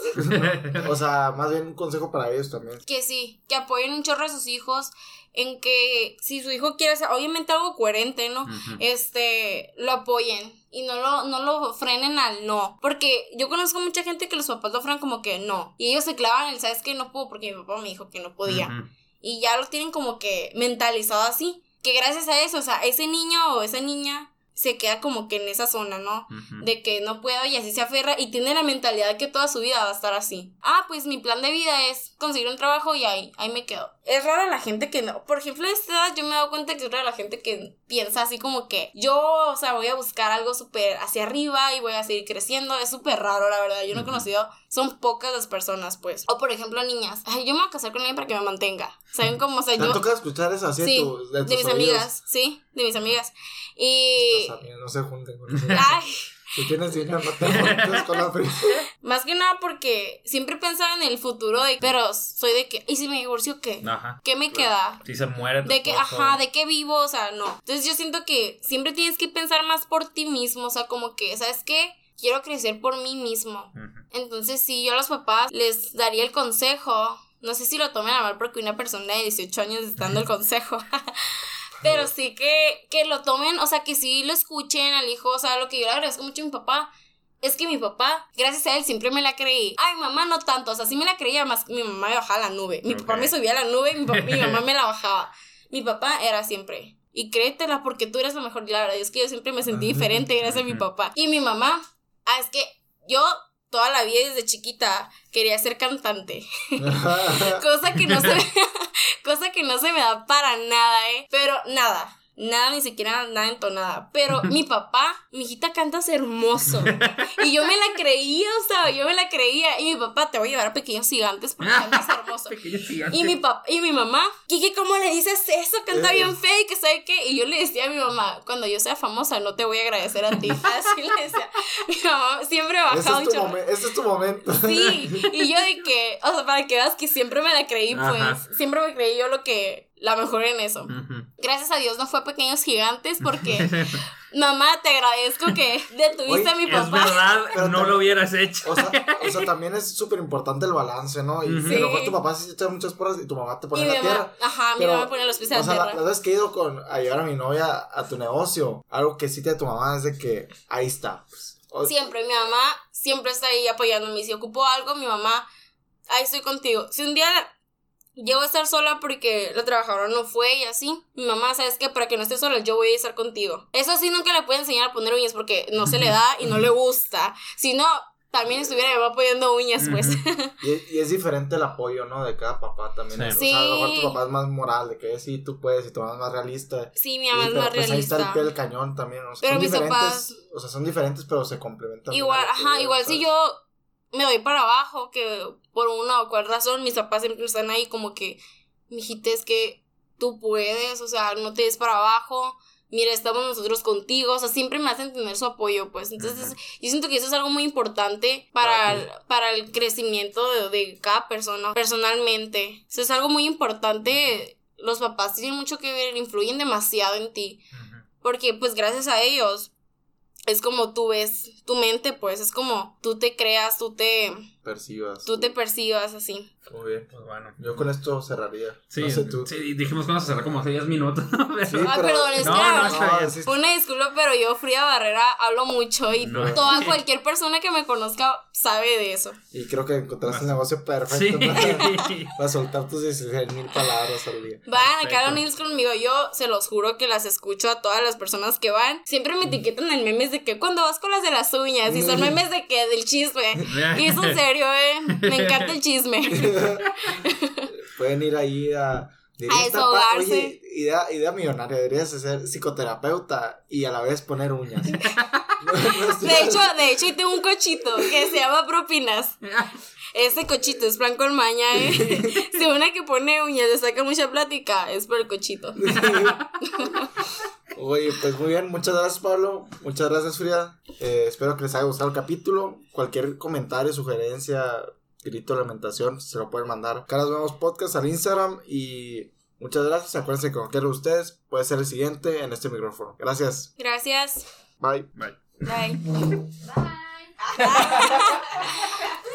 o sea, más bien un consejo para ellos también. Que sí, que apoyen un chorro a sus hijos. en que si su hijo quiere hacer, obviamente algo coherente, ¿no? Este, lo apoyen y no lo, no lo frenen al no. Porque yo conozco mucha gente que los papás lo frenan como que no. Y ellos se clavan en el, ¿sabes qué? No puedo porque mi papá me dijo que no podía. Y ya lo tienen como que mentalizado así. Que gracias a eso, o sea, ese niño o esa niña se queda como que en esa zona, ¿no? De que no puedo y así se aferra y tiene la mentalidad de que toda su vida va a estar así. Ah, pues mi plan de vida es conseguir un trabajo y ahí, ahí me quedo. Es rara la gente que no. Por ejemplo, a esta edad yo me he dado cuenta que es rara la gente que piensa así como que yo, o sea, voy a buscar algo súper hacia arriba y voy a seguir creciendo. Es súper raro, la verdad. Yo no he conocido, son pocas las personas, pues. O por ejemplo, niñas. Ay, yo me voy a casar con alguien para que me mantenga. ¿Saben cómo? O sea, ¿Te yo. toca escuchar eso así de Sí, tu- de, de mis oídos? amigas, sí, de mis amigas. Y. Amigas no se junten con eso. Ay, Si tienes dinero, no te juntes con la fría. Más que nada porque siempre pensaba en el futuro de, pero soy de que, ¿y si me divorcio qué? Ajá. ¿Qué me queda? Si se muere tu De que, esposo. ajá, de qué vivo, o sea, no. Entonces yo siento que siempre tienes que pensar más por ti mismo, o sea, como que, ¿sabes qué? Quiero crecer por mí mismo. Entonces sí, yo a los papás les daría el consejo. No sé si lo tomen a mal porque una persona de 18 años está dando el consejo. Pero sí que, que lo tomen, o sea, que sí lo escuchen al hijo. O sea, lo que yo le agradezco mucho a mi papá es que mi papá, gracias a él, siempre me la creí. Ay, mamá, no tanto. O sea, sí me la creía, más mi mamá me bajaba a la nube. Mi papá me subía a la nube y mi, mi mamá me la bajaba. Mi papá era siempre. Y créetela porque tú eres lo mejor. La verdad es que yo siempre me sentí diferente gracias a mi papá. Y mi mamá, ah, es que yo toda la vida desde chiquita quería ser cantante. cosa que no se cosa que no se me da para nada, eh. Pero nada. Nada, ni siquiera nada entonada. Pero mi papá, mi hijita cantas hermoso. Y yo me la creía, o sea, yo me la creía. Y mi papá, te voy a llevar a pequeños gigantes porque cantas hermoso. Y mi papá, y mi mamá, Kiki, ¿cómo le dices eso? Canta bien feo y que sabe qué. Y yo le decía a mi mamá, cuando yo sea famosa, no te voy a agradecer a ti. Así le decía. Mi mamá siempre me Ese bajaba es, tu ese es tu momento. Sí, y yo de que, o sea, para que veas que siempre me la creí, pues, Ajá. siempre me creí yo lo que, la mejor en eso. Gracias a Dios no fue Pequeños Gigantes porque, mamá, te agradezco que detuviste Oye, a mi Es papá. verdad, Pero no lo hubieras hecho. O sea, o sea, también es súper importante el balance, ¿no? Y Ujú. a lo mejor tu papá sí te echa muchas porras y tu mamá te pone en mi la mamá, tierra. ajá, mi Pero, mamá me pone los pies O sea, la la, tierra. la vez que he ido con, a llevar a mi novia a tu negocio, algo que sí te da tu mamá es de que ahí está. pues. O- Siempre, mi mamá siempre está ahí apoyándome. Si ocupo algo, mi mamá, ahí estoy contigo. Si un día llego a estar sola porque la trabajadora no fue y así, mi mamá, ¿sabes qué? Para que no estés sola, yo voy a estar contigo. Eso sí, nunca le puedo enseñar a poner uñas porque no se le da y no le gusta. Si no, también estuviera mi mamá poniendo uñas, pues. Y, y es diferente el apoyo, ¿no? De cada papá también. Sí. O sea, a lo mejor Sí. tu papá es más moral, de que sí, tú puedes, y tu mamá es más realista. Sí, mi mamá Y- es pero, más pues, Ahí está el realista. pie del cañón también. O sea, Pero son mis diferentes, papás- o sea, son diferentes, pero se complementan. Igual, que ajá, yo, igual si yo me doy para abajo, que por una o cual razón mis papás siempre están ahí como que, mijita, es que tú puedes, o sea, no te des para abajo, mira, estamos nosotros contigo, o sea, siempre me hacen tener su apoyo, pues, entonces yo siento que eso es algo muy importante para, el, para el crecimiento de, de cada persona, personalmente, eso es algo muy importante, los papás tienen mucho que ver, influyen demasiado en ti, porque pues gracias a ellos es como tú ves tu mente, pues es como tú te creas, tú te, Percibas. tú te percibas así. Muy bien. Pues bueno. Yo con esto cerraría. Sí, no sé tú. sí, dijimos que vamos a cerrar como hace 10 minutos. ¿no? Pero- Sí, Ah, pero- perdón, es No, que no, sí, Una disculpa, pero yo, Frida Barrera, hablo mucho y No. toda cualquier persona que me conozca sabe de eso. Y creo que encontraste el negocio Sí. perfecto para, para soltar tus 16 mil palabras al día. Vayan a Nils conmigo, yo se los juro que las escucho a todas las personas que van. Siempre me etiquetan en memes de que cuando vas con las de las uñas y son memes de que del chisme. Y es en serio, eh. Me encanta el chisme. Pueden ir ahí a. A desahogarse. Oye, idea, idea millonaria. Deberías ser psicoterapeuta y a la vez poner uñas. No, no es- De hecho, de hecho, tengo un cochito que se llama Propinas. Ese cochito es plan con maña, ¿eh? Si una que pone uñas le saca mucha plática, es por el cochito. Oye, pues muy bien. Muchas gracias, Pablo. Muchas gracias, Frida. Eh, espero que les haya gustado el capítulo. Cualquier comentario, sugerencia, grito, lamentación, se lo pueden mandar. Caras Nuevos Podcast al Instagram. Y muchas gracias. Acuérdense que cualquiera de ustedes puede ser el siguiente en este micrófono. Gracias. Gracias. Bye. Bye. Bye. Bye.